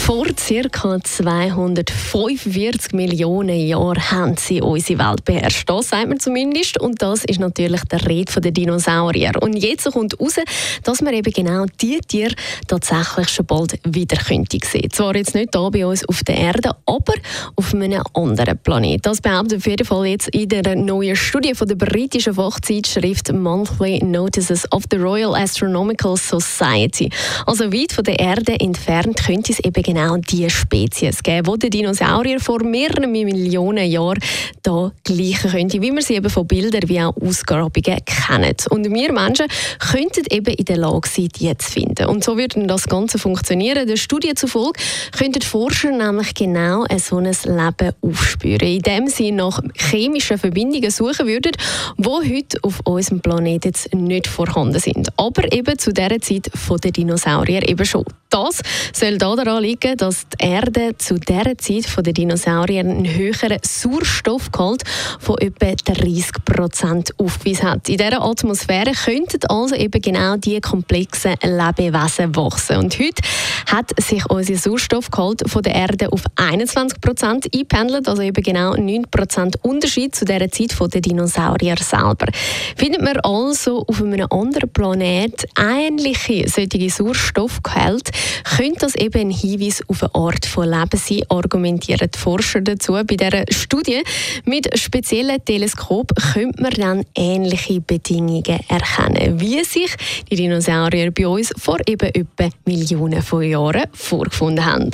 vor ca. 245 Millionen Jahren haben sie unsere Welt beherrscht. Das sagt man zumindest. Und das ist natürlich der Rede der Dinosaurier. Und jetzt kommt heraus, dass man eben genau diese Tiere tatsächlich schon bald wieder könnte sehen. Zwar jetzt nicht hier bei uns auf der Erde, aber auf einem anderen Planeten. Das behauptet auf jeden Fall jetzt in der neuen Studie von der britischen Fachzeitschrift Monthly Notices of the Royal Astronomical Society. Also weit von der Erde entfernt könnte es eben genau diese Spezies geben, die der Dinosaurier vor mehreren Millionen Jahren hier gleichen könnte, wie wir sie eben von Bildern wie auch Ausgrabungen kennen. Und wir Menschen könnten eben in der Lage sein, die zu finden. Und so würde das Ganze funktionieren. Der Studie zufolge könnten Forscher nämlich genau so ein Leben aufspüren, indem sie nach chemischen Verbindungen suchen würden, die heute auf unserem Planeten nicht vorhanden sind. Aber eben zu dieser Zeit der Dinosaurier eben schon. Das soll daran liegen, dass die Erde zu dieser Zeit von den Dinosauriern einen höheren Sauerstoffgehalt von etwa 30 Prozent aufgewiesen hat. In dieser Atmosphäre könnten also eben genau diese komplexen Lebewesen wachsen. Und heute hat sich unser Sauerstoffgehalt von der Erde auf 21 Prozent eingependelt, also eben genau 9 Prozent Unterschied zu dieser Zeit den Dinosaurier selber. Findet man also auf einem anderen Planet ähnliche solche Sauerstoffgehalte, könnte das eben ein Hinweis auf eine Art von Leben sein, argumentieren die Forscher dazu. Bei dieser Studie mit speziellen Teleskopen könnte man dann ähnliche Bedingungen erkennen, wie sich die Dinosaurier bei uns vor eben etwa Millionen von Jahren vorgefunden haben.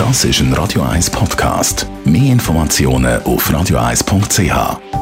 Das ist ein Radio 1 Podcast. Mehr Informationen auf radio1.ch.